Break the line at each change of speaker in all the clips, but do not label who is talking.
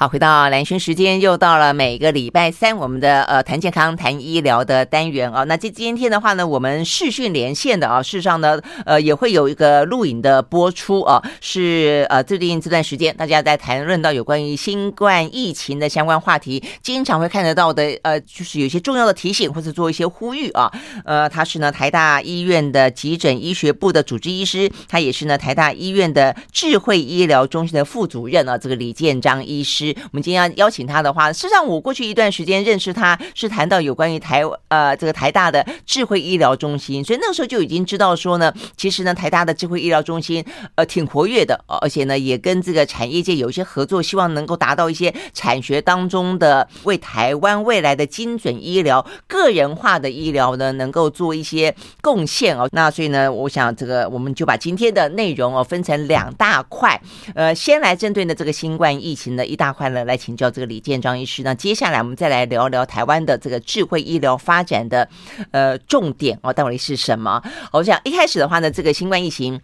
好，回到兰萱时间，又到了每个礼拜三我们的呃谈健康、谈医疗的单元啊。那这今天的话呢，我们视讯连线的啊，事实上呢，呃，也会有一个录影的播出啊。是呃，最近这段时间大家在谈论到有关于新冠疫情的相关话题，经常会看得到的呃，就是有一些重要的提醒或者做一些呼吁啊。呃，他是呢台大医院的急诊医学部的主治医师，他也是呢台大医院的智慧医疗中心的副主任啊。这个李建章医师。我们今天要邀请他的话，事实上我过去一段时间认识他，是。谈到有关于台呃这个台大的智慧医疗中心，所以那个时候就已经知道说呢，其实呢台大的智慧医疗中心呃挺活跃的，而且呢也跟这个产业界有一些合作，希望能够达到一些产学当中的为台湾未来的精准医疗、个人化的医疗呢能够做一些贡献哦。那所以呢，我想这个我们就把今天的内容哦分成两大块，呃，先来针对呢这个新冠疫情的一大。快乐来请教这个李建章医师。那接下来我们再来聊聊台湾的这个智慧医疗发展的呃重点哦，到底是什么？我想一开始的话呢，这个新冠疫情，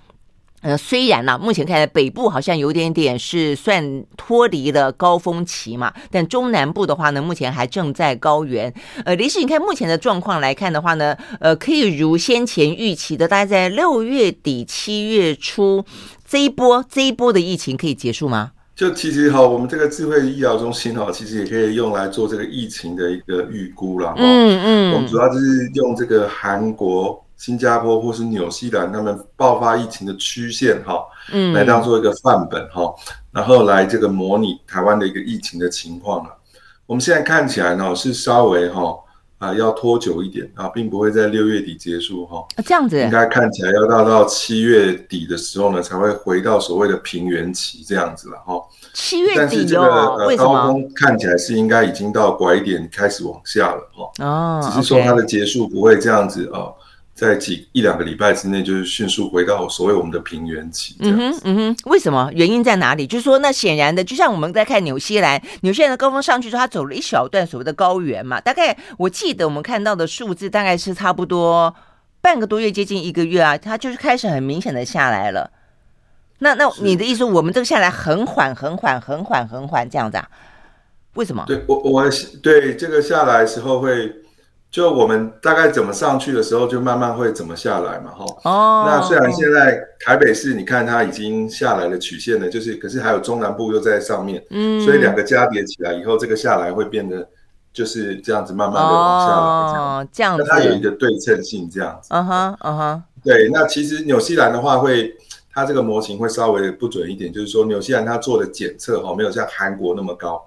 呃，虽然呢、目前看来北部好像有点点是算脱离了高峰期嘛，但中南部的话呢，目前还正在高原。呃，李医师，你看目前的状况来看的话呢，呃，可以如先前预期的，大概在六月底七月初这一波这一波的疫情可以结束吗？
就其实哈，我们这个智慧医疗中心哈，其实也可以用来做这个疫情的一个预估啦。嗯嗯，我们主要就是用这个韩国、新加坡或是纽西兰他们爆发疫情的曲线哈，嗯，来当做一个范本哈，然后来这个模拟台湾的一个疫情的情况了。我们现在看起来呢是稍微哈。啊，要拖久一点啊，并不会在六月底结束哈。
啊，这样子，
应该看起来要到到七月底的时候呢，才会回到所谓的平原期这样子了哈。
七月底哦，
但是这个呃高峰看起来是应该已经到拐点开始往下了哈。哦，只是说它的结束不会这样子啊。在几一两个礼拜之内，就是迅速回到所谓我们的平原期。嗯哼，
嗯哼，为什么？原因在哪里？就是说，那显然的，就像我们在看纽西兰，纽西兰的高峰上去之后，它走了一小段所谓的高原嘛。大概我记得我们看到的数字大概是差不多半个多月，接近一个月啊，它就是开始很明显的下来了。那那你的意思，我们这个下来很缓，很缓，很缓，很缓这样子啊？为什么？
对我，我对这个下来的时候会。就我们大概怎么上去的时候，就慢慢会怎么下来嘛，哈。哦。那虽然现在台北市你看它已经下来了曲线了，就是可是还有中南部又在上面，嗯。所以两个加叠起来以后，这个下来会变得就是这样子，慢慢的往下来。哦，这样子。那它有一个对称性，这样子。嗯哼，嗯哼。对，那其实纽西兰的话会，它这个模型会稍微不准一点，就是说纽西兰它做的检测哈，没有像韩国那么高。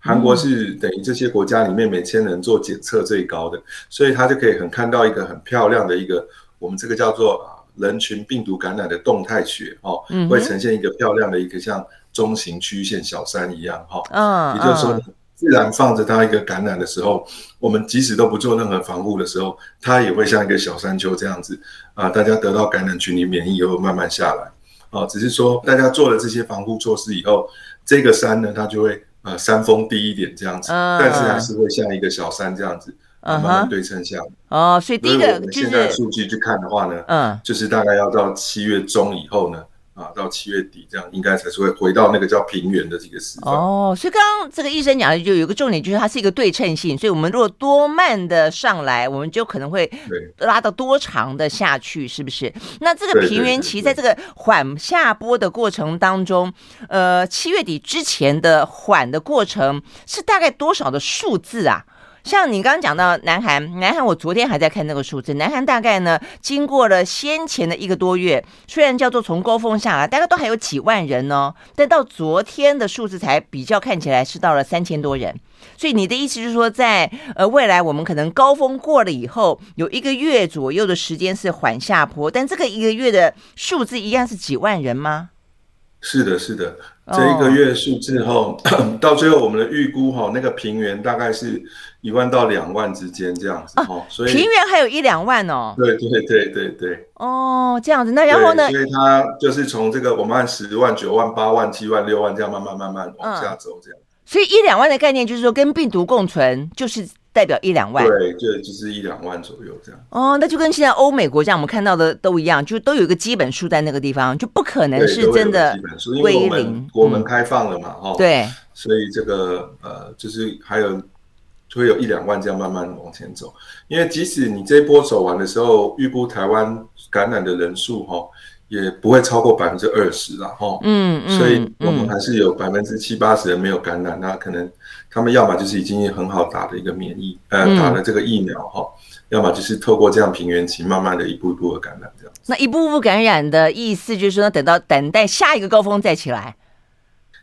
韩国是等于这些国家里面每千人做检测最高的，所以他就可以很看到一个很漂亮的一个我们这个叫做啊人群病毒感染的动态学哦，会呈现一个漂亮的一个像中型曲线小山一样哈，嗯，也就是说自然放着它一个感染的时候，我们即使都不做任何防护的时候，它也会像一个小山丘这样子啊，大家得到感染群体免疫以后慢慢下来，啊，只是说大家做了这些防护措施以后，这个山呢它就会。呃，山峰低一点这样子，嗯，但是还是会像一个小山这样子，慢慢对称下来。
哦，所以第一个就是，我们
现在数据去看的话呢，嗯，就是大概要到七月中以后呢。啊，到七月底这样，应该才是会回到那个叫平原的这个时候。哦，所以刚刚这个医生讲的就有一个重点，就是它是一个对称性。所以，我们如果多慢的上来，我们就可能会拉到多长的下去，是不是？那这个平原期在这个缓下坡的过程当中，呃，七月底之前的缓的过程是大概多少的数字啊？像你刚刚讲到南韩，南韩我昨天还在看那个数字，南韩大概呢，经过了先前的一个多月，虽然叫做从高峰下来，大概都还有几万人哦，但到昨天的数字才比较看起来是到了三千多人。所以你的意思就是说在，在呃未来我们可能高峰过了以后，有一个月左右的时间是缓下坡，但这个一个月的数字一样是几万人吗？是的，是的，这一个月数字后，到最后我们的预估哈，那个平原大概是一万到两万之间这样子哦，所以平原还有一两万哦。对对对对对。哦，这样子，那然后呢？所以它就是从这个我们按十万、九万、八万、七万、六万这样慢慢慢慢往下走这样。所以一两万的概念就是说跟病毒共存，就是。
代表一两万。
对，对，就是一两万左右这样。
哦，那就跟现在欧美国家我们看到的都一样，就都有一个基本数在那个地方，就不可能是真的归零。
国门开放了嘛，哈、嗯，
对，
所以这个呃，就是还有就会有一两万这样慢慢往前走。因为即使你这一波走完的时候，预估台湾感染的人数哈。也不会超过百分之二十了哈，嗯，所以我们还是有百分之七八十人没有感染，嗯、那可能他们要么就是已经很好打的一个免疫，呃，嗯、打了这个疫苗哈，要么就是透过这样平原期，慢慢的一步一步的感染这样。
那一步步感染的意思就是说，等到等待下一个高峰再起来，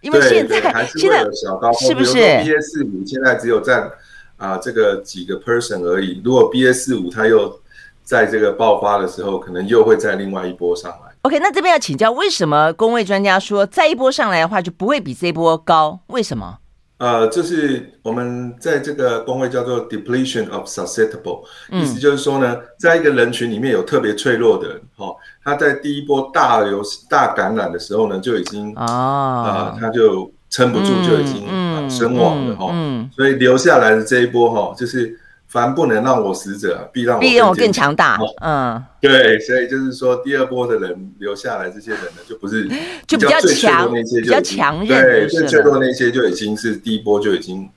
因为现在
还是会有小高峰，是不是四五现在只有占啊、呃、这个几个 person 而已，如果 BA 四五它又在这个爆发的时候，可能又会在另外一波上来。
OK，那这边要请教，为什么公卫专家说再一波上来的话就不会比这一波高？为什么？
呃，就是我们在这个工位叫做 depletion of susceptible，、嗯、意思就是说呢，在一个人群里面有特别脆弱的人，哈、哦，他在第一波大流大感染的时候呢，就已经啊、哦呃，他就撑不住，就已经、身亡了哈、所以留下来的这一波哈、哦，就是。凡不能让我死者，必让我必让我
更强大。嗯，
对，所以就是说，第二波的人留下来，这些人呢，就不是
就比较强那些，比较强韧。
对，最脆弱那些就已经是第一波就已经，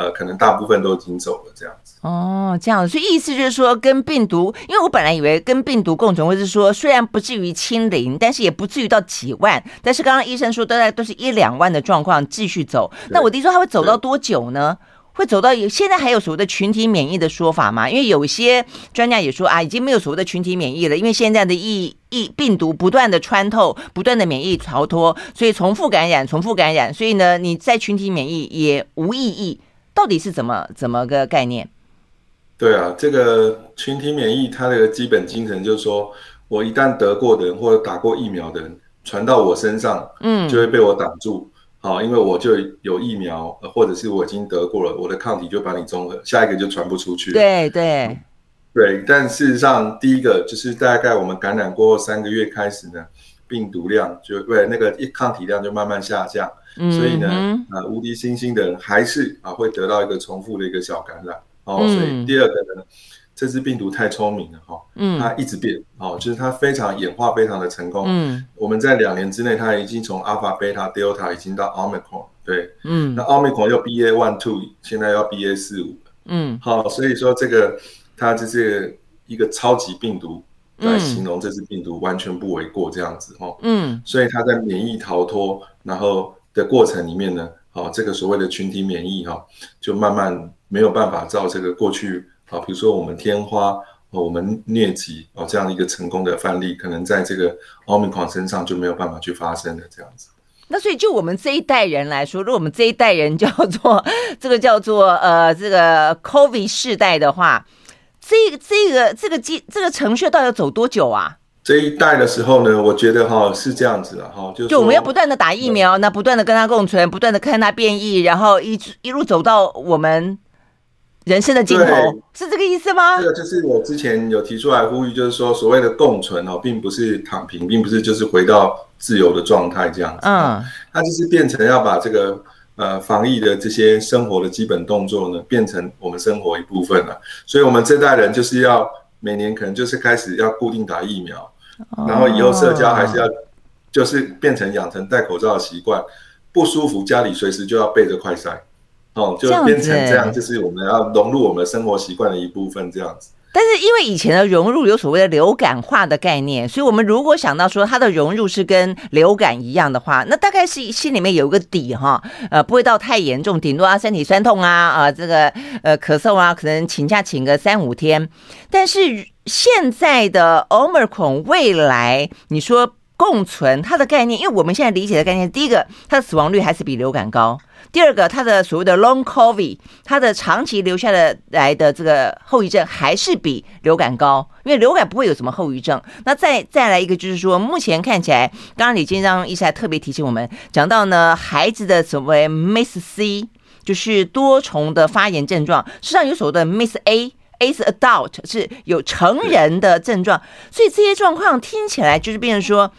呃，可能大部分都已经走了这样子。
哦，这样，所以意思就是说，跟病毒，因为我本来以为跟病毒共存，或是说，虽然不至于清零，但是也不至于到几万。但是刚刚医生说，大概都是一两万的状况继续走。那我弟说他会走到多久呢？会走到有现在还有所谓的群体免疫的说法吗？因为有些专家也说啊，已经没有所谓的群体免疫了，因为现在的疫疫病毒不断的穿透，不断的免疫逃脱，所以重复感染，重复感染，所以呢，你在群体免疫也无意义。到底是怎么怎么个概念？
对啊，这个群体免疫它的基本精神就是说，我一旦得过的人或者打过疫苗的人传到我身上，嗯，就会被我挡住。好，因为我就有疫苗，或者是我已经得过了，我的抗体就把你中和，下一个就传不出去。
对对、嗯、
对，但事实上，第一个就是大概我们感染过后三个月开始呢，病毒量就对那个抗体量就慢慢下降，嗯、所以呢，啊无敌星星的人还是啊会得到一个重复的一个小感染。哦，嗯、所以第二个呢。这只病毒太聪明了哈，嗯，它一直变，哦，就是它非常演化非常的成功，嗯，我们在两年之内，它已经从 Alpha、Beta、Delta 已经到 Omicron，对，嗯，那 Omicron 又 BA one two，现在要 BA 四五，嗯，好，所以说这个它就是一个超级病毒来形容这次病毒完全不为过这样子哦，嗯，所以他在免疫逃脱然后的过程里面呢，哦，这个所谓的群体免疫哈，就慢慢没有办法照这个过去。啊，比如说我们天花，我们疟疾哦，这样一个成功的范例，可能在这个奥密克戎身上就没有办法去发生的这样子。
那所以就我们这一代人来说，如果我们这一代人叫做 这个叫做呃这个 COVID 世代的话，这个这个这个机这个程序到底要走多久啊？
这一代的时候呢，我觉得哈是这样子的哈，就
就我们要不断的打疫苗，那不断的跟它共存，不断的看它变异，然后一一路走到我们。人生的尽头是这个意思吗？
这个就是我之前有提出来呼吁，就是说所谓的共存哦，并不是躺平，并不是就是回到自由的状态这样子。嗯，它就是变成要把这个呃防疫的这些生活的基本动作呢，变成我们生活一部分了。所以，我们这代人就是要每年可能就是开始要固定打疫苗，哦、然后以后社交还是要就是变成养成戴口罩的习惯，不舒服家里随时就要备着快筛。哦，就变成这样，就是我们要融入我们生活习惯的一部分，这样子。
但是因为以前的融入有所谓的流感化的概念，所以我们如果想到说它的融入是跟流感一样的话，那大概是心里面有个底哈，呃，不会到太严重，顶多啊身体酸痛啊，啊、这个呃咳嗽啊，可能请假请个三五天。但是现在的 Omicron 未来，你说共存它的概念，因为我们现在理解的概念，第一个它的死亡率还是比流感高。第二个，它的所谓的 Long COVID，它的长期留下的来的这个后遗症还是比流感高，因为流感不会有什么后遗症。那再再来一个，就是说目前看起来，刚刚李金章医生还特别提醒我们，讲到呢孩子的所谓 Miss C，就是多重的发炎症状，实际上有所谓的 MIS-A，A 是 Adult，是有成人的症状，所以这些状况听起来就是变成说。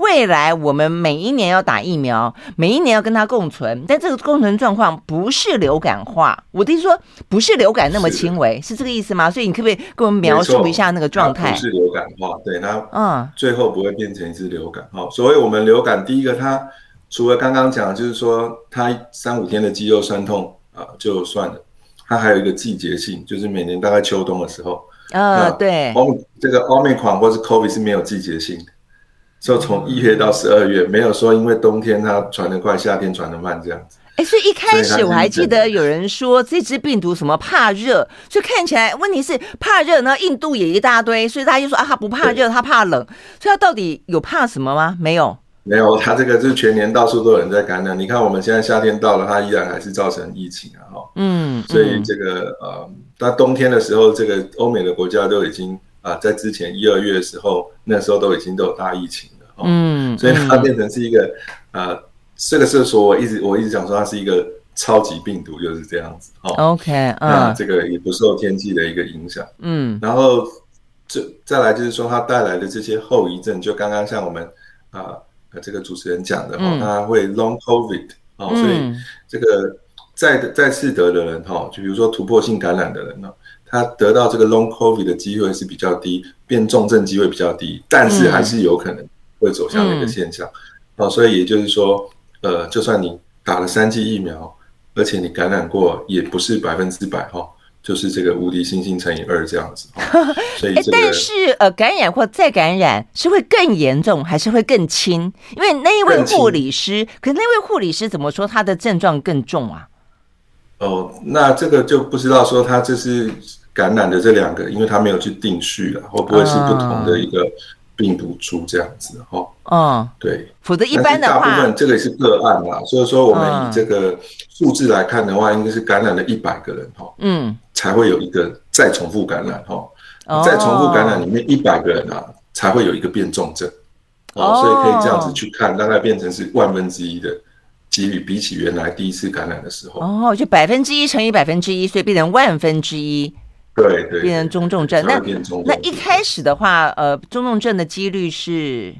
未来我们每一年要打疫苗，每一年要跟它共存，但这个共存状况不是流感化。我的意思说，不是流感那么轻微，是，是这个意思吗？所以你可不可以跟我们描述一下那个状态？
不是流感化，对，它嗯，最后不会变成一次流感。好，所谓我们流感，第一个它除了刚刚讲，就是说它三五天的肌肉酸痛啊就算了，它还有一个季节性，就是每年大概秋冬的时候。
呃，对，
这个 Omicron 或是 COVID 是没有季节性的，所以从一月到十二月，没有说因为冬天它传得快，夏天传得慢这样子。
哎，所以一开始我还记得有人说这只病毒什么怕热，所以看起来问题是怕热呢，印度也一大堆，所以大家就说啊，它不怕热，它怕冷，所以它到底有怕什么吗？没有。
没有，它这个是全年到处都有人在感染。你看我们现在夏天到了，它依然还是造成疫情啊，哈，嗯，所以这个呃，到冬天的时候，这个欧美的国家都已经啊、呃，在之前一二月的时候，那时候都已经都有大疫情了，嗯，所以它变成是一个啊、呃，这个是说我一直我一直讲说它是一个超级病毒，就是这样子，哈
，OK，
那这个也不受天气的一个影响，嗯，然后这再来就是说它带来的这些后遗症，就刚刚像我们啊。呃这个主持人讲的哈，他会 long COVID 哦、嗯，所以这个再再次得的人哈，就比如说突破性感染的人呢，他得到这个 long COVID 的机会是比较低，变重症机会比较低，但是还是有可能会走向那个现象，哦、嗯，所以也就是说，呃，就算你打了三剂疫苗，而且你感染过，也不是百分之百哈。就是这个无敌星星乘以二这样子，所以、这个、
但是呃，感染或再感染是会更严重还是会更轻？因为那一位护理师，可是那位护理师怎么说他的症状更重啊？
哦，那这个就不知道说他这是感染的这两个，因为他没有去定序了，会不会是不同的一个？病毒株这样子哈，嗯，对，
否则一般的话，
大部分这个也是个案啦，所以说我们以这个数字来看的话，应该是感染了一百个人哈，嗯，才会有一个再重复感染哈，再重复感染里面一百个人啊，才会有一个变重症，哦，所以可以这样子去看，大概变成是万分之一的几率，比起原来第一次感染的时候，
哦，就百分之一乘以百分之一，所以变成万分之一。
对对，
变成中重症。那那一开始的话，呃，中重症的几率是？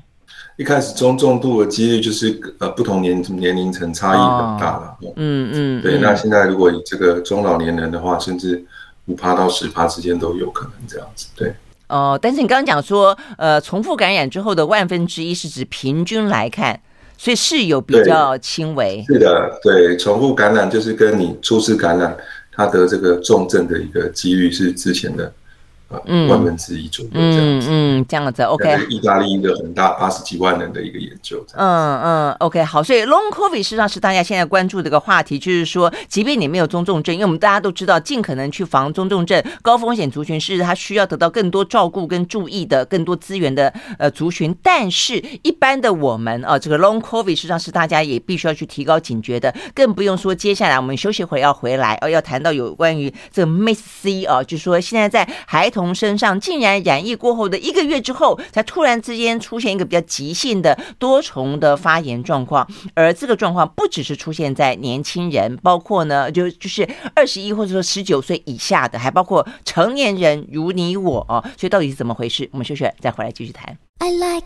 一开始中重度的几率就是呃不同年年龄层差异很大了。哦。嗯嗯。对，那现在如果以这个中老年人的话，甚至五趴到十趴之间都有可能这样子。对。
哦，但是你刚刚讲说，呃，重复感染之后的万分之一是指平均来看，所以是有比较轻微。
是的，对，重复感染就是跟你初次感染。他得这个重症的一个几率是之前的。嗯，万分之一左右这样子，
嗯，这样子，OK。
意大利一个很大八十几万人的一个研究，
嗯嗯，OK，好，所以 Long COVID 实际上是大家现在关注的一个话题，就是说，即便你没有中重症，因为我们大家都知道，尽可能去防中重症，高风险族群是他需要得到更多照顾跟注意的更多资源的呃族群，但是一般的我们啊，这个 Long COVID 实际上是大家也必须要去提高警觉的，更不用说接下来我们休息会要回来哦，要谈到有关于这个 MIS-C 啊，就是说现在在孩童从身上竟然染疫过后的一个月之后，才突然之间出现一个比较急性的多重的发炎状况，而这个状况不只是出现在年轻人，包括呢就就是二十一或者说十九岁以下的，还包括成年人如你我哦，所以到底是怎么回事？我们休息再回来继续谈。I like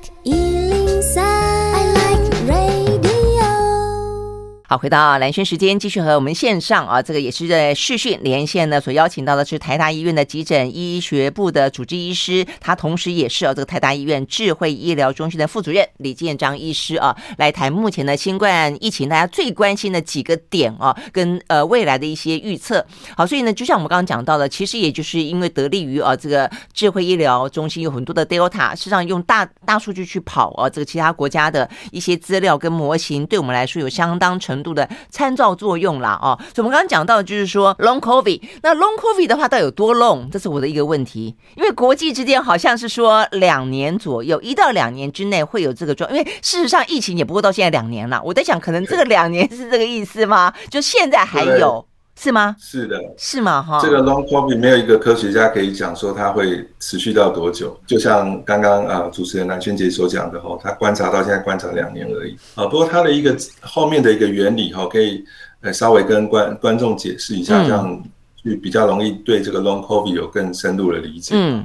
好，回到蓝轩时间，继续和我们线上啊，这个也是在视讯连线呢，所邀请到的是台大医院的急诊医学部的主治医师，他同时也是啊这个台大医院智慧医疗中心的副主任李建章医师啊，来谈目前的新冠疫情大家最关心的几个点啊，跟呃未来的一些预测。好，所以呢，就像我们刚刚讲到的，其实也就是因为得力于啊这个智慧医疗中心有很多的 Delta，事实上用大大数据去跑啊这个其他国家的一些资料跟模型，对我们来说有相当成。程度的参照作用啦，哦，所以我们刚刚讲到的就是说 long COVID，那 long COVID 的话，到底有多 long？这是我的一个问题，因为国际之间好像是说两年左右，一到两年之内会有这个状，因为事实上疫情也不过到现在两年了，我在想，可能这个两年是这个意思吗？就现在还有。是吗？
是的，
是吗？哈，
这个 long COVID 没有一个科学家可以讲说它会持续到多久。就像刚刚啊主持人蓝萱姐所讲的哈，他观察到现在观察两年而已啊。不过它的一个后面的一个原理哈，可以呃稍微跟观观众解释一下，这样就比较容易对这个 long COVID 有更深入的理解。嗯，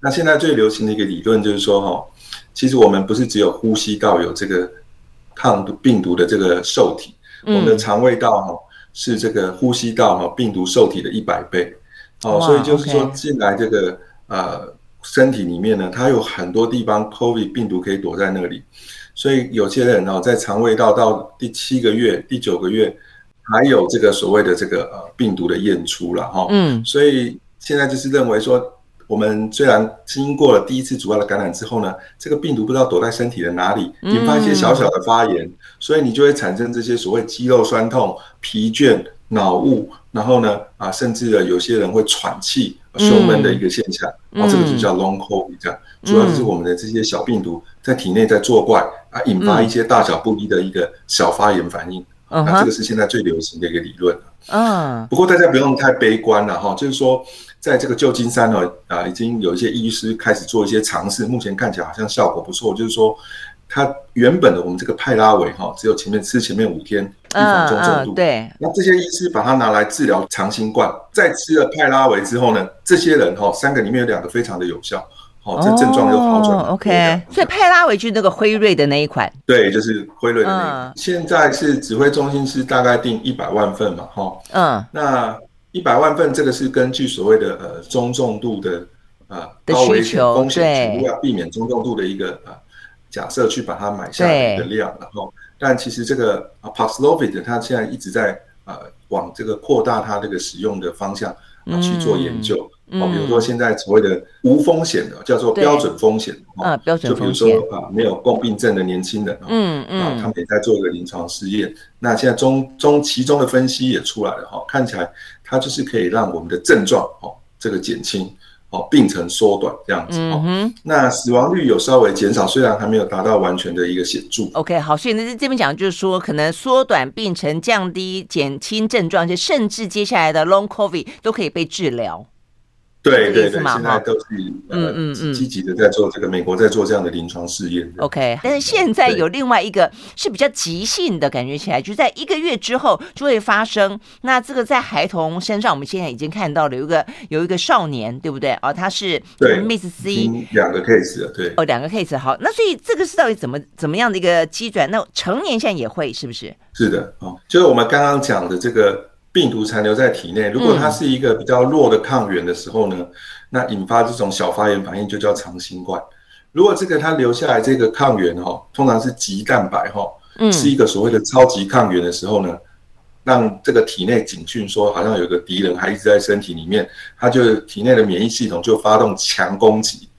那现在最流行的一个理论就是说哈，其实我们不是只有呼吸道有这个抗毒病毒的这个受体，嗯、我们的肠胃道哈是这个呼吸道哈病毒受体的一百倍，哦，所以就是说进来这个呃身体里面呢，它有很多地方 COVID 病毒可以躲在那里，所以有些人哦在肠胃道到第七个月、第九个月还有这个所谓的这个呃病毒的验出了哈，嗯，所以现在就是认为说。我们虽然经过了第一次主要的感染之后呢，这个病毒不知道躲在身体的哪里，引发一些小小的发炎，嗯、所以你就会产生这些所谓肌肉酸痛、疲倦、脑雾，然后呢，啊，甚至呢，有些人会喘气、胸闷的一个现象，嗯、啊，这个就叫 Long COVID，这样，主要就是我们的这些小病毒在体内在作怪啊，引发一些大小不一的一个小发炎反应，啊、这个是现在最流行的一个理论。嗯，不过大家不用太悲观了哈，就是说。在这个旧金山呢，啊，已经有一些医师开始做一些尝试，目前看起来好像效果不错。就是说，它原本的我们这个派拉维哈，只有前面吃前面五天预防中重度，对。那这些医师把它拿来治疗长新冠，在吃了派拉维之后呢，这些人哈，三个里面有两个非常的有效，哦，这症状又好转。
OK，所以派拉维就是那个辉瑞的那一款，
对，就是辉瑞的那一款。现在是指挥中心是大概定一百万份嘛，哈，嗯，那。一百万份，这个是根据所谓的呃中重度的啊高危险风险，要避免中重度的一个啊假设去把它买下来的量，然后，但其实这个啊 Paxlovid 它现在一直在啊往这个扩大它这个使用的方向啊去做研究。哦，比如说现在所谓的无风险的，叫做标准风险，
啊，标。准风险，
就比如说啊，没有共病症的年轻人，嗯嗯，啊，他们也在做一个临床试验。那现在中中其中的分析也出来了哈，看起来它就是可以让我们的症状哦这个减轻，哦病程缩短这样子哦。那死亡率有稍微减少，虽然还没有达到完全的一个显著。
OK，好，所以那这边讲就是说，可能缩短病程、降低减轻症状，就甚至接下来的 Long COVID 都可以被治疗。
对对对，现在都是嗯嗯嗯积极的在做这个，美国在做这样的临床试验。
OK，但是现在有另外一个是比较急性的，感觉起来就在一个月之后就会发生。那这个在孩童身上，我们现在已经看到了有一个有一个少年，对不对？哦，他是对 Miss C
两个 case 对
哦，两个 case 好。那所以这个是到底怎么怎么样的一个机转？那成年现在也会是不是？
是的，哦，就是我们刚刚讲的这个。病毒残留在体内，如果它是一个比较弱的抗原的时候呢，嗯、那引发这种小发炎反应就叫长新冠。如果这个它留下来这个抗原哈，通常是棘蛋白哈，是一个所谓的超级抗原的时候呢，让这个体内警讯说好像有个敌人还一直在身体里面，它就体内的免疫系统就发动强攻击，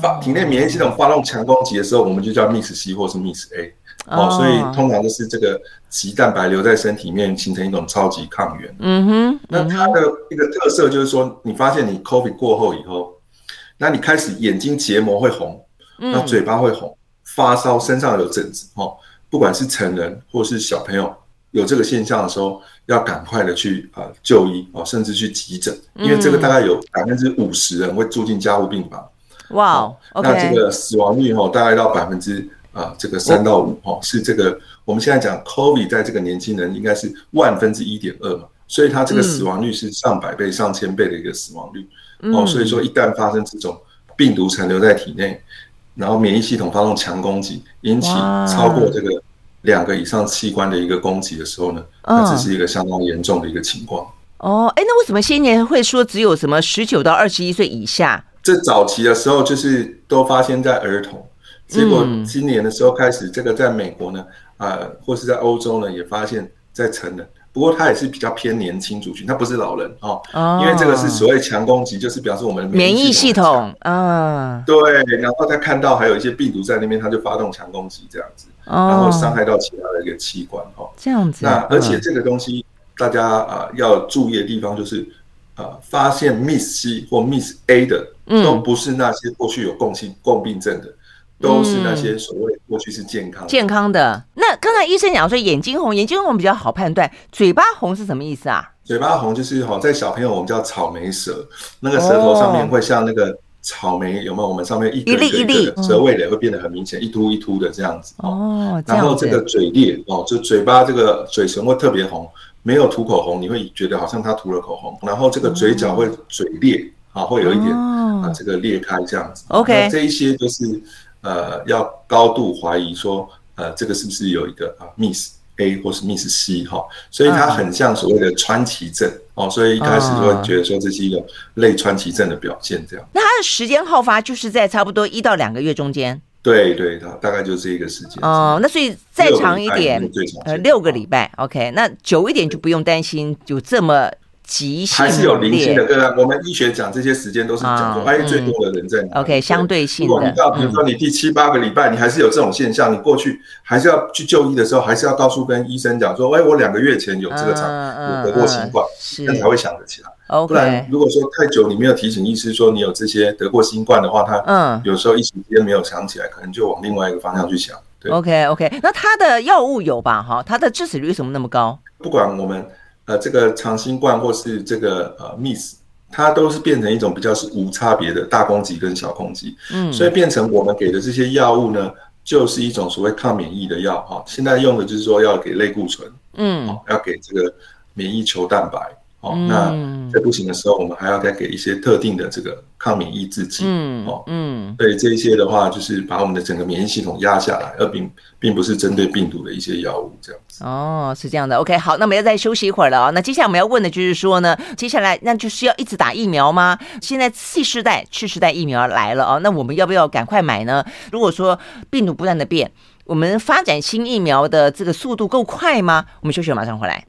发体内免疫系统发动强攻击的时候，我们就叫 Miss C 或是 Miss A。哦，所以通常都是这个棘蛋白留在身体里面，形成一种超级抗原。嗯哼，那它的一个特色就是说，你发现你 COVID 过后以后，那你开始眼睛结膜会红，那嘴巴会红，发烧，身上有疹子。哦，不管是成人或是小朋友有这个现象的时候，要赶快的去啊就医哦，甚至去急诊，因为这个大概有百分之五十人会住进加护病房。哇哦，那这个死亡率哦，大概到百分之。啊，这个三到五哦，是这个我们现在讲 COVID 在这个年轻人应该是万分之一点二嘛，所以它这个死亡率是上百倍、上千倍的一个死亡率哦。所以说，一旦发生这种病毒残留在体内，然后免疫系统发动强攻击，引起超过这个两个以上器官的一个攻击的时候呢，那这是一个相当严重的一个情况。
哦，哎，那为什么先年会说只有什么十九到二十一岁以下？
这早期的时候就是都发现在儿童。结果今年的时候开始，这个在美国呢，啊、呃，或是在欧洲呢，也发现，在成人。不过它也是比较偏年轻族群，它不是老人哦。哦。因为这个是所谓强攻击，就是表示我们的免疫系统。啊。对，然后他看到还有一些病毒在那边，他就发动强攻击这样子，然后伤害到其他的一个器官哦。
这样子。
那而且这个东西大家啊、呃、要注意的地方就是，啊、呃，发现 Miss C 或 Miss A 的，都不是那些过去有共性共病症的。都是那些所谓过去是健康
健康的。那刚才医生讲说眼睛红，眼睛红比较好判断，嘴巴红是什么意思啊？
嘴巴红就是哈，在小朋友我们叫草莓舌，那个舌头上面会像那个草莓，有没有？我们上面一粒一粒舌味蕾会变得很明显，一凸一凸的这样子哦。然后这个嘴裂哦，就嘴巴这个嘴唇会特别红，没有涂口红，你会觉得好像他涂了口红。然后这个嘴角会嘴裂啊，会有一点啊，这个裂开这样子。OK，这一些就是。呃要高度怀疑说，呃，这个是不是有一个啊 miss A 或是 miss C 哈，所以它很像所谓的川崎症哦，所以一开始就会觉得说这是一个类川崎症的表现这样。
那它的时间好发就是在差不多一到两个月中间。
对对，它大概就是一个时间。
哦，那所以再长一点，呃，六个礼拜，OK，那久一点就不用担心有这么。急性
还是有零星的，对啊，我们医学讲这些时间都是讲说，哎，最多的人在哪
？OK，相对性的。如果
你到，比如说你第七八个礼拜，你还是有这种现象，你过去还是要去就医的时候，还是要告诉跟医生讲说，哎，我两个月前有这个场，有得过新冠，那才会想得起来。不然如果说太久，你没有提醒医师说你有这些得过新冠的话，他嗯，有时候一时间没有想起来，可能就往另外一个方向去想。对
，OK OK，那他的药物有吧？哈，他的致死率为什么那么高？
不管我们。呃，这个长新冠或是这个呃 miss，它都是变成一种比较是无差别的大攻击跟小攻击，嗯，所以变成我们给的这些药物呢，就是一种所谓抗免疫的药哈。现在用的就是说要给类固醇，嗯，要给这个免疫球蛋白。哦，那在不行的时候，我们还要再给一些特定的这个抗免疫制剂。嗯，哦，嗯，对这一些的话，就是把我们的整个免疫系统压下来，而并并不是针对病毒的一些药物这样子。
哦，是这样的。OK，好，那我们要再休息一会儿了啊。那接下来我们要问的就是说呢，接下来那就是要一直打疫苗吗？现在次世代、次世代疫苗来了啊，那我们要不要赶快买呢？如果说病毒不断的变，我们发展新疫苗的这个速度够快吗？我们休息，马上回来。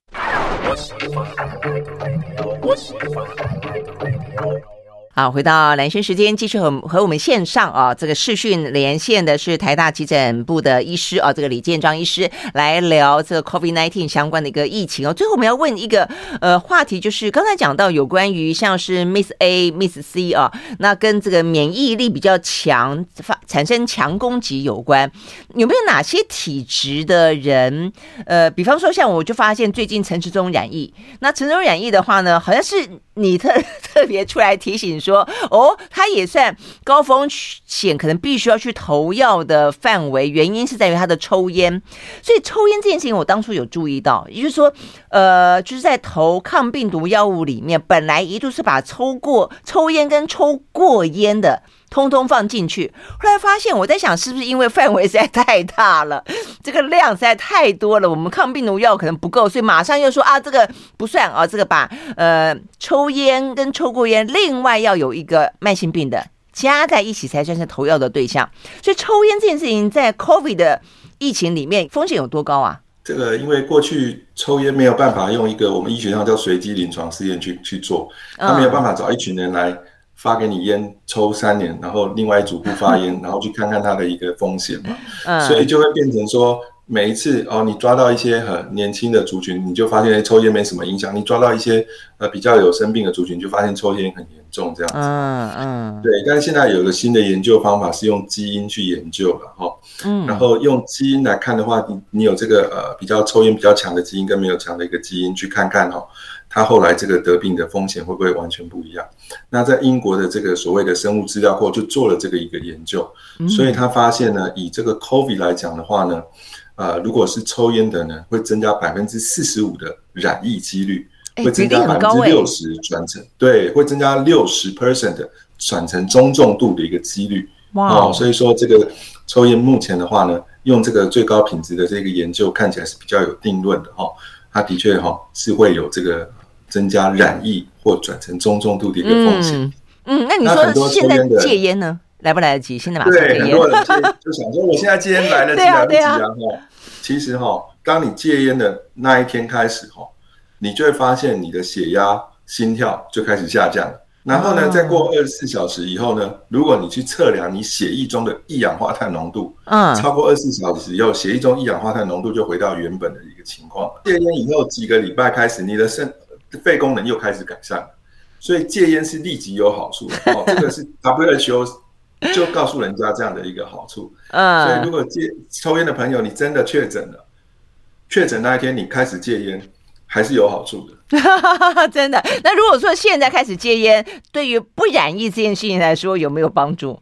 好，回到蓝轩时间，继续和和我们线上啊，这个视讯连线的是台大急诊部的医师啊，这个李建章医师来聊这个 COVID-19 相关的一个疫情哦。最后我们要问一个呃话题，就是刚才讲到有关于像是 Miss A、Miss C 啊，那跟这个免疫力比较强，发产生强攻击有关，有没有哪些体质的人？呃，比方说像我就发现最近陈时中染疫，那陈时中染疫的话呢，好像是你特 特别出来提醒。说哦，他也算高风险，可能必须要去投药的范围。原因是在于他的抽烟，所以抽烟这件事情，我当初有注意到，也就是说，呃，就是在投抗病毒药物里面，本来一度是把抽过抽烟跟抽过烟的。通通放进去，后来发现，我在想，是不是因为范围实在太大了，这个量实在太多了，我们抗病毒药可能不够，所以马上又说啊，这个不算啊，这个把呃抽烟跟抽过烟，另外要有一个慢性病的加在一起才算是投药的对象。所以抽烟这件事情在 COVID 的疫情里面风险有多高啊？
这个因为过去抽烟没有办法用一个我们医学上叫随机临床试验去去做，他没有办法找一群人来。发给你烟抽三年，然后另外一组不发烟，然后去看看它的一个风险嘛，所以就会变成说，每一次哦，你抓到一些很年轻的族群，你就发现抽烟没什么影响；你抓到一些呃比较有生病的族群，就发现抽烟很严重这样子。嗯嗯，对。但是现在有个新的研究方法是用基因去研究了哈，嗯，然后用基因来看的话，你你有这个呃比较抽烟比较强的基因跟没有强的一个基因去看看哈。他后来这个得病的风险会不会完全不一样？那在英国的这个所谓的生物资料库就做了这个一个研究，所以他发现呢，以这个 COVID 来讲的话呢，呃，如果是抽烟的呢，会增加百分之四十五的染疫几率，会增加百分之六十转成，对，会增加六十 percent 的转成中重度的一个几率。哇，所以说这个抽烟目前的话呢，用这个最高品质的这个研究看起来是比较有定论的哈，它的确哈是会有这个。增加染疫或转成中重度的一个风险。嗯。
嗯，那你说现在戒烟呢？来不来得及？现在马上戒烟。对，很多人就想说，我现在戒烟来得及 来不及啊？哈，其实哈，当你戒烟的那一天开始哈，你就会发现你的血压、心跳就开始下降。然后呢，再过二十四小时以后呢，如果你去测量你血液中的一氧化碳浓度，嗯，超过二十四小时以后，血液中一氧化碳浓度就回到原本的一个情况。戒烟以后几个礼拜开始，你的肾。肺功能又开始改善，所以戒烟是立即有好处的 哦。这个是 WHO 就告诉人家这样的一个好处。嗯，所以如果戒抽烟的朋友，你真的确诊了，确诊那一天你开始戒烟，还是有好处的。真的？那如果说现在开始戒烟，对于不染疫这件事情来说，有没有帮助？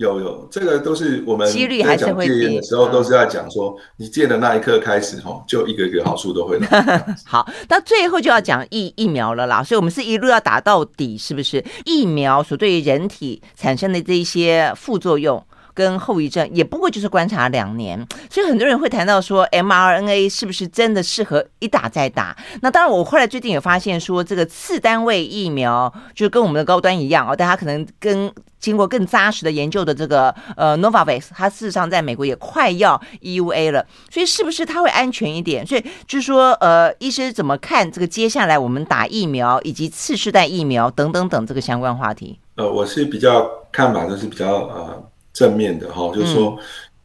有有，这个都是我们在讲戒烟的时候，都是在讲说，你戒的那一刻开始，哈，就一个一个好处都会来。
好，到最后就要讲疫疫苗了啦，所以我们是一路要打到底，是不是？疫苗所对于人体产生的这一些副作用，跟后遗症，也不过就是观察两年。所以很多人会谈到说，mRNA 是不是真的适合一打再打？那当然，我后来最近也发现说，这个次单位疫苗就跟我们的高端一样哦，但它可能跟经过更扎实的研究的这个呃 Novavax，它事实上在美国也快要 EUA 了，所以是不是它会安全一点？所以就是说，呃，医生怎么看这个接下来我们打疫苗以及次世代疫苗等等等这个相关话题？
呃，我是比较看法就是比较呃正面的哈，就是说，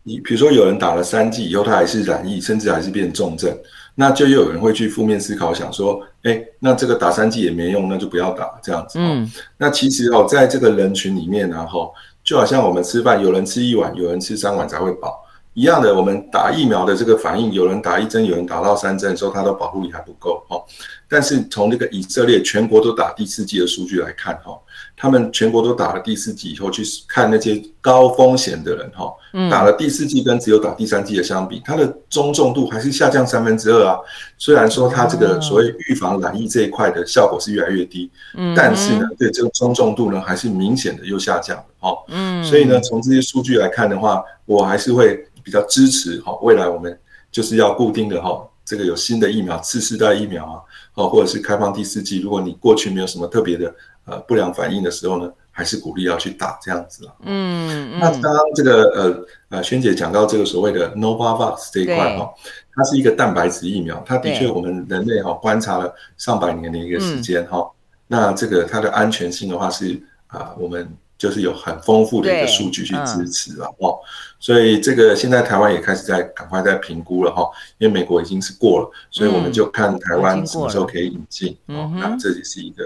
你比如说有人打了三剂以后，他还是染疫，甚至还是变重症。那就又有人会去负面思考，想说，哎、欸，那这个打三剂也没用，那就不要打这样子。嗯，那其实哦，在这个人群里面呢，哈，就好像我们吃饭，有人吃一碗，有人吃三碗才会饱一样的。我们打疫苗的这个反应，有人打一针，有人打到三针的时候，他的保护力还不够哈。但是从这个以色列全国都打第四剂的数据来看，哈。他们全国都打了第四剂以后，去看那些高风险的人，哈，打了第四剂跟只有打第三剂的相比，它的中重度还是下降三分之二啊。虽然说它这个所谓预防染疫这一块的效果是越来越低，但是呢，对这个中重度呢，还是明显的又下降了，哈。嗯，所以呢，从这些数据来看的话，我还是会比较支持，哈，未来我们就是要固定的，哈，这个有新的疫苗，次世代疫苗啊，哦，或者是开放第四季，如果你过去没有什么特别的。呃，不良反应的时候呢，还是鼓励要去打这样子了。嗯，嗯，那刚刚这个呃呃，萱姐讲到这个所谓的 Novavax 这一块哈，它是一个蛋白质疫苗，它的确我们人类哈观察了上百年的一个时间哈。那这个它的安全性的话是啊，我们就是有很丰富的一个数据去支持了哦。所以这个现在台湾也开始在赶快在评估了哈，因为美国已经是过了，所以我们就看台湾什么时候可以引进哦。那这也是一个。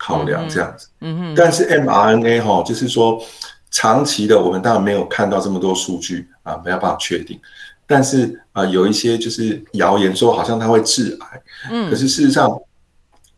考量这样子，嗯嗯，但是 mRNA 哈，就是说长期的，我们当然没有看到这么多数据啊，没有办法确定。但是啊，有一些就是谣言说好像它会致癌，嗯，可是事实上，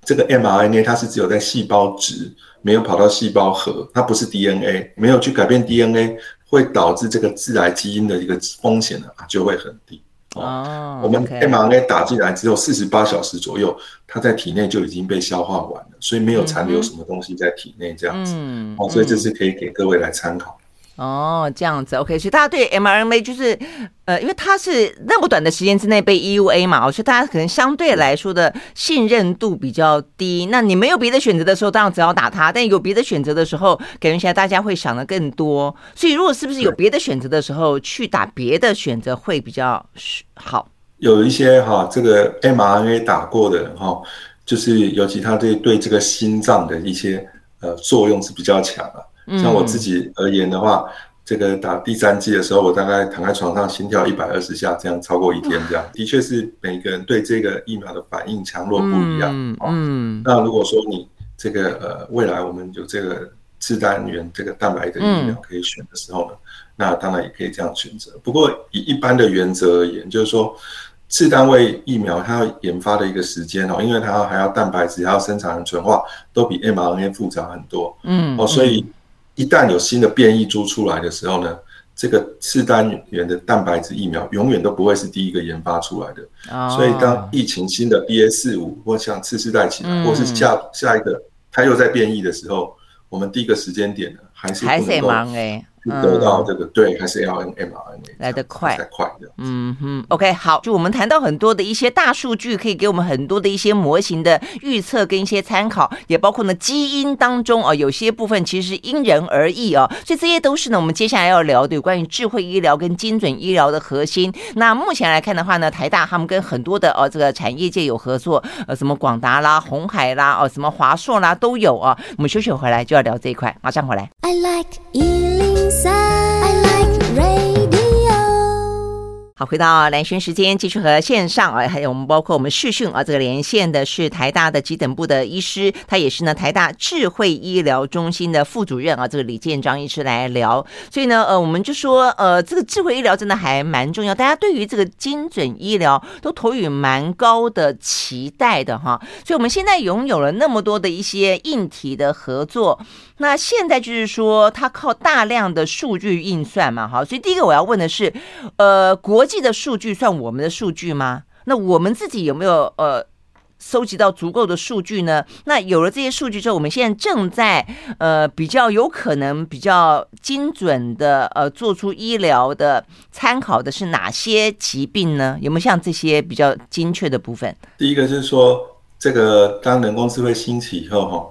这个 mRNA 它是只有在细胞质，没有跑到细胞核，它不是 DNA，没有去改变 DNA，会导致这个致癌基因的一个风险呢，就会很低。哦，我们 mRNA 打进来只有，四十八小时左右，它在体内就已经被消化完了，所以没有残留什么东西在体内这样子。嗯，哦，所以这是可以给各位来参考。
哦，这样子，OK，所以大家对 mRNA 就是，呃，因为它是那么短的时间之内被 EUA 嘛，所以大家可能相对来说的信任度比较低。那你没有别的选择的时候，当然只要打它；但有别的选择的时候，感觉现在大家会想的更多。所以，如果是不是有别的选择的时候，去打别的选择会比较好？
有一些哈，这个 mRNA 打过的人哈，就是尤其他对对这个心脏的一些呃作用是比较强的。像我自己而言的话，嗯、这个打第三剂的时候，我大概躺在床上，心跳一百二十下，这样超过一天，这样的确是每个人对这个疫苗的反应强弱不一样。嗯，嗯，那如果说你这个呃未来我们有这个次单元这个蛋白的疫苗可以选的时候呢，嗯、那当然也可以这样选择。不过以一般的原则而言，就是说次单位疫苗它要研发的一个时间哦，因为它还要蛋白质，还要生产和纯化，都比 mRNA 复杂很多。嗯，哦，所以。一旦有新的变异株出来的时候呢，这个次单元的蛋白质疫苗永远都不会是第一个研发出来的。Oh. 所以当疫情新的 BA 四五或像次世代起来，或是下下一个它又在变异的时候，我们第一个时间点呢，还是不能够。得到这个、嗯、对，还是要 mRNA 来得快，快的。
嗯哼，OK，好，就我们谈到很多的一些大数据，可以给我们很多的一些模型的预测跟一些参考，也包括呢基因当中啊，有些部分其实是因人而异啊，所以这些都是呢我们接下来要聊的有关于智慧医疗跟精准医疗的核心。那目前来看的话呢，台大他们跟很多的呃这个产业界有合作，呃什么广达啦、红海啦、哦什么华硕啦都有啊。我们休息回来就要聊这一块，马上回来。I like 好，回到兰萱时间，继续和线上啊，还有我们包括我们视讯啊，这个连线的是台大的急诊部的医师，他也是呢台大智慧医疗中心的副主任啊，这个李建章医师来聊。所以呢，呃，我们就说，呃，这个智慧医疗真的还蛮重要，大家对于这个精准医疗都投予蛮高的期待的哈。所以我们现在拥有了那么多的一些硬体的合作。那现在就是说，它靠大量的数据运算嘛，哈，所以第一个我要问的是，呃，国际的数据算我们的数据吗？那我们自己有没有呃收集到足够的数据呢？那有了这些数据之后，我们现在正在呃比较有可能比较精准的呃做出医疗的参考的是哪些疾病呢？有没有像这些比较精确的部分？
第一个是说，这个当人工智慧兴起以后，哈。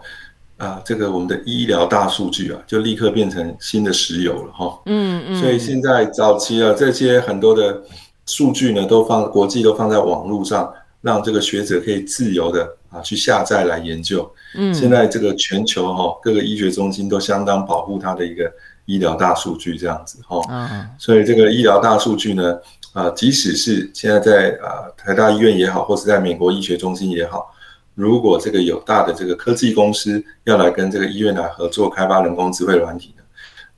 啊，这个我们的医疗大数据啊，就立刻变成新的石油了哈。嗯嗯。所以现在早期啊，这些很多的数据呢，都放国际都放在网络上，让这个学者可以自由的啊去下载来研究。嗯。现在这个全球哈，各个医学中心都相当保护它的一个医疗大数据这样子哈。嗯。所以这个医疗大数据呢，啊，即使是现在在啊台大医院也好，或是在美国医学中心也好。如果这个有大的这个科技公司要来跟这个医院来合作开发人工智慧软体呢，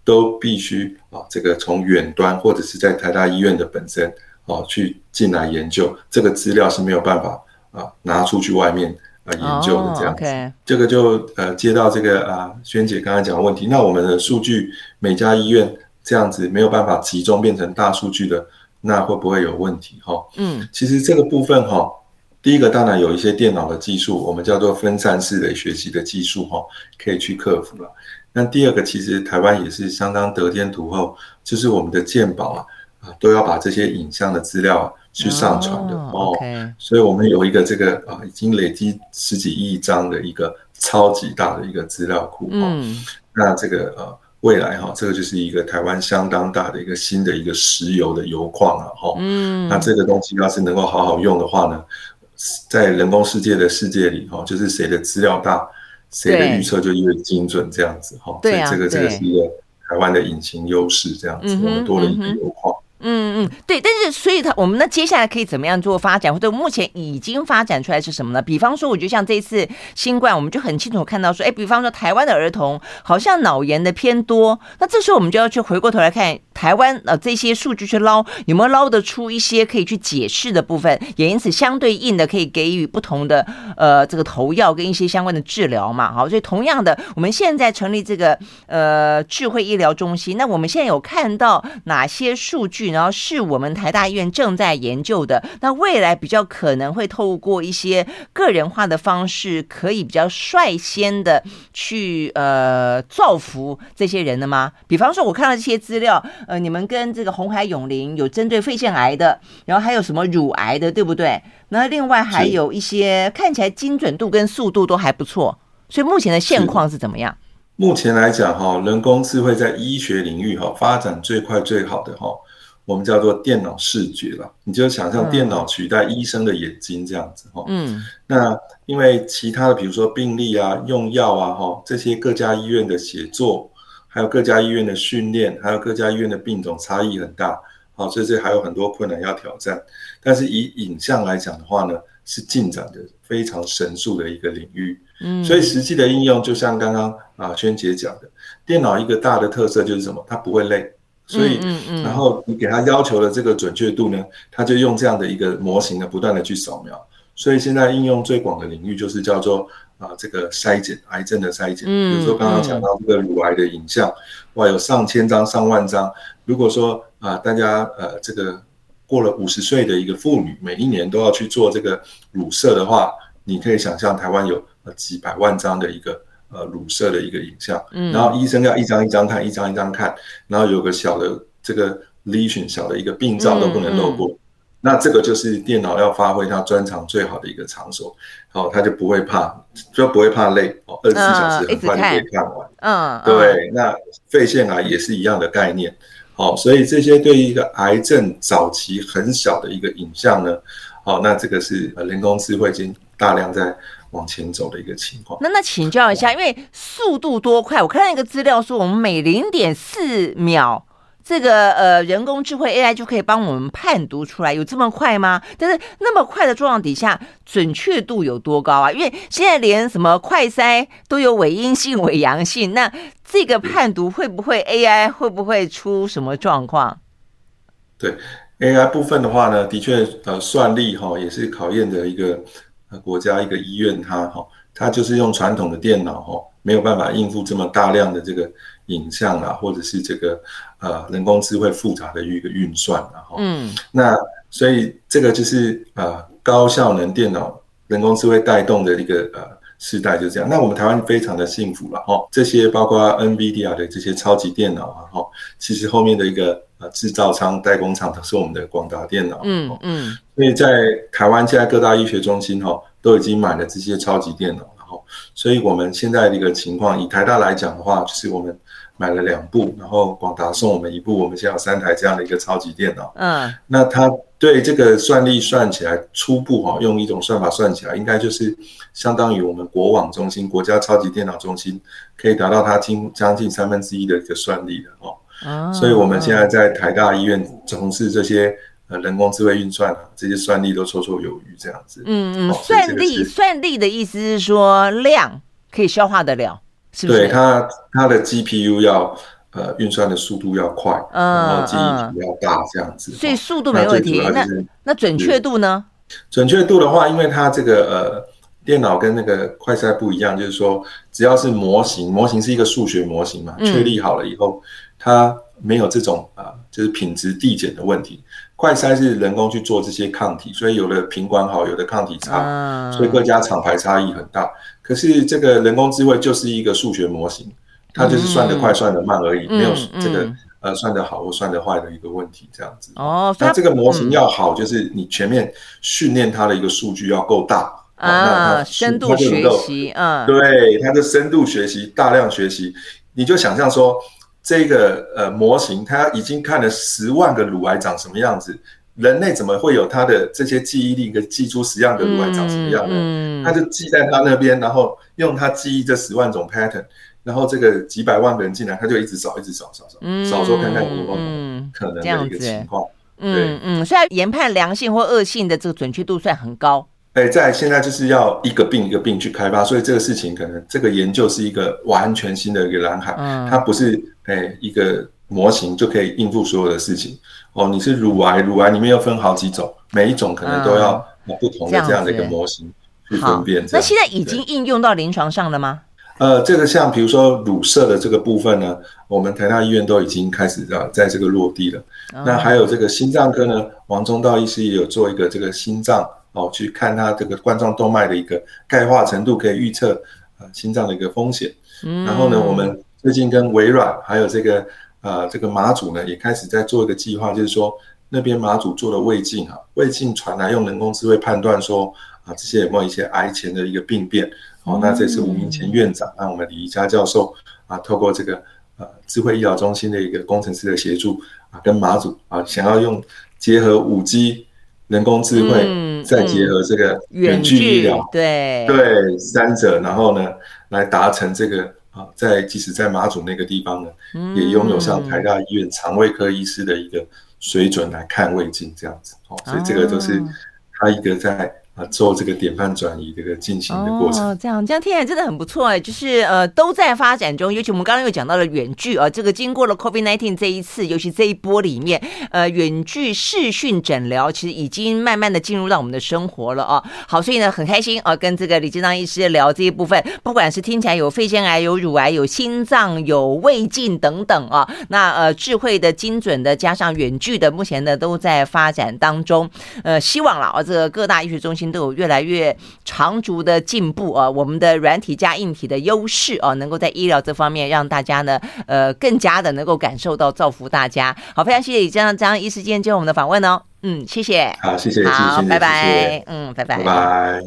都必须啊这个从远端或者是在台大医院的本身啊去进来研究，这个资料是没有办法啊拿出去外面啊研究的这样子。Oh, okay. 这个就呃接到这个啊萱姐刚才讲的问题，那我们的数据每家医院这样子没有办法集中变成大数据的，那会不会有问题哈？嗯，其实这个部分哈。第一个当然有一些电脑的技术，我们叫做分散式的学习的技术，哈，可以去克服了。那第二个其实台湾也是相当得天独厚，就是我们的鉴宝啊，啊都要把这些影像的资料去上传的哦。所以我们有一个这个啊，已经累积十几亿张的一个超级大的一个资料库。嗯，那这个呃未来哈，这个就是一个台湾相当大的一个新的一个石油的油矿了哈。嗯，那这个东西要是能够好好用的话呢，在人工世界的世界里，哈，就是谁的资料大，谁的预测就越精准，这样子，哈。对，这个这个是一个台湾的隐形优势，这样子，我们多了一个油矿。
嗯嗯，对，但是所以它我们那接下来可以怎么样做发展，或者目前已经发展出来是什么呢？比方说，我觉得像这一次新冠，我们就很清楚看到说，哎，比方说台湾的儿童好像脑炎的偏多，那这时候我们就要去回过头来看台湾呃这些数据去捞有没有捞得出一些可以去解释的部分，也因此相对应的可以给予不同的呃这个投药跟一些相关的治疗嘛。好，所以同样的，我们现在成立这个呃智慧医疗中心，那我们现在有看到哪些数据？然后是我们台大医院正在研究的，那未来比较可能会透过一些个人化的方式，可以比较率先的去呃造福这些人的吗？比方说，我看到这些资料，呃，你们跟这个红海永林有针对肺腺癌的，然后还有什么乳癌的，对不对？那另外还有一些看起来精准度跟速度都还不错，所以目前的现况是怎么样？
目前来讲，哈，人工智慧在医学领域哈发展最快最好的哈。我们叫做电脑视觉了，你就想象电脑取代医生的眼睛这样子哈。嗯，那因为其他的，比如说病例啊、用药啊、哈这些各家医院的协作，还有各家医院的训练，还有各家医院的病种差异很大，好，所以这还有很多困难要挑战。但是以影像来讲的话呢，是进展的非常神速的一个领域。嗯，所以实际的应用就像刚刚啊萱姐讲的，电脑一个大的特色就是什么？它不会累。所以，然后你给它要求的这个准确度呢，它就用这样的一个模型呢，不断的去扫描。所以现在应用最广的领域就是叫做啊，这个筛检癌症的筛检。比如说刚刚讲到这个乳癌的影像，哇，有上千张、上万张。如果说啊，大家呃这个过了五十岁的一个妇女，每一年都要去做这个乳摄的话，你可以想象台湾有呃几百万张的一个。呃，乳色的一个影像，嗯，然后医生要一张一张看，一张一张看，然后有个小的这个 lesion 小的一个病灶都不能漏过，那这个就是电脑要发挥它专长最好的一个场所，然后它就不会怕，就不会怕累哦，二十四小时很快就可以看完，嗯，对，那肺腺癌也是一样的概念，好，所以这些对于一个癌症早期很小的一个影像呢，好，那这个是人工智慧已经大量在。往前走的一个情况。
那那请教一下，因为速度多快？我看到一个资料说，我们每零点四秒，这个呃人工智慧 AI 就可以帮我们判读出来，有这么快吗？但是那么快的状况底下，准确度有多高啊？因为现在连什么快筛都有伪阴性、伪阳性，那这个判读会不会 AI 会不会出什么状况？
对 AI 部分的话呢，的确呃算力哈也是考验的一个。国家一个医院，它哈，它就是用传统的电脑哈，没有办法应付这么大量的这个影像啊，或者是这个呃人工智慧复杂的一个运算，然后嗯，那所以这个就是呃高效能电脑人工智慧带动的一个呃时代就这样。那我们台湾非常的幸福了哈，这些包括 NVIDIA 的这些超级电脑啊哈，其实后面的一个呃制造商代工厂都是我们的广达电脑，嗯嗯，所以在台湾现在各大医学中心哈都已经买了这些超级电脑，然后，所以我们现在的一个情况，以台大来讲的话，就是我们。买了两部，然后广达送我们一部，我们现在有三台这样的一个超级电脑。嗯，那它对这个算力算起来，初步哈用一种算法算起来，应该就是相当于我们国网中心国家超级电脑中心可以达到它近将近三分之一的一个算力的哦。啊，所以我们现在在台大医院从事这些呃人工智慧运算啊，这些算力都绰绰有余这样子。
嗯嗯，算力算力的意思是说量可以消化得了。是是
对它，它的 GPU 要呃运算的速度要快，嗯、然后记忆体要大，这样子。
所以速度没问题。那那，那准确度呢？
准确度的话，因为它这个呃电脑跟那个快赛不一样，就是说只要是模型，模型是一个数学模型嘛，确立好了以后，它没有这种啊、呃，就是品质递减的问题。快筛是人工去做这些抗体，所以有的品管好，有的抗体差，嗯、所以各家厂牌差异很大。可是这个人工智慧就是一个数学模型，它就是算得快、算得慢而已，嗯、没有这个、嗯、呃算得好或算得坏的一个问题，这样子。哦，那这个模型要好，就是你全面训练它的一个数据要够大
啊，那深度学习，嗯，
对，它的深度学习，大量学习，你就想象说。这个呃模型，它已经看了十万个乳癌长什么样子，人类怎么会有他的这些记忆力，跟记出十样的乳癌长什么样呢？它就记在他那边，然后用他记忆这十万种 pattern，然后这个几百万个人进来，他就一直扫，一直扫，扫扫，扫说看看有没有可能的一个情况。
嗯嗯，虽然研判良性或恶性的这个准确度算很高。
哎，在现在就是要一个病一个病去开发，所以这个事情可能这个研究是一个完全新的一个蓝海，嗯、它不是哎一个模型就可以应付所有的事情。哦，你是乳癌，乳癌里面又分好几种，每一种可能都要不同的这样的一个模型去分辨。
那现在已经应用到临床上了吗？
呃，这个像比如说乳摄的这个部分呢，我们台大医院都已经开始啊在这个落地了。嗯、那还有这个心脏科呢，王忠道医师也有做一个这个心脏。哦，去看它这个冠状动脉的一个钙化程度，可以预测呃心脏的一个风险。嗯，然后呢，我们最近跟微软还有这个呃这个马祖呢，也开始在做一个计划，就是说那边马祖做了胃镜哈，胃镜传来用人工智慧判断说啊这些有没有一些癌前的一个病变。哦，那这是吴明前院长，让我们李宜佳教授啊，透过这个呃智慧医疗中心的一个工程师的协助啊，跟马祖啊，想要用结合五 G。人工智慧，再结合这个远距医疗，
对
对三者，然后呢，来达成这个啊，在即使在马祖那个地方呢，也拥有像台大医院肠胃科医师的一个水准来看胃镜这样子哦，所以这个就是他一个在。做这个典范转移这个进行的过程，
哦，这样这样听起来真的很不错哎，就是呃都在发展中，尤其我们刚刚又讲到了远距啊，这个经过了 COVID-19 这一次，尤其这一波里面，呃，远距视讯诊疗其实已经慢慢的进入到我们的生活了啊。好，所以呢很开心啊，跟这个李金章医师聊这一部分，不管是听起来有肺腺癌、有乳癌、有心脏、有胃镜等等啊，那呃智慧的、精准的，加上远距的，目前呢都在发展当中。呃，希望了啊，这个各大医学中心。都有越来越长足的进步啊！我们的软体加硬体的优势啊，能够在医疗这方面让大家呢，呃，更加的能够感受到造福大家。好，非常谢谢李正章医师今天接受我们的访问哦。嗯，谢谢。
好，谢谢，
好，
谢谢
拜拜。嗯，拜拜。
拜拜。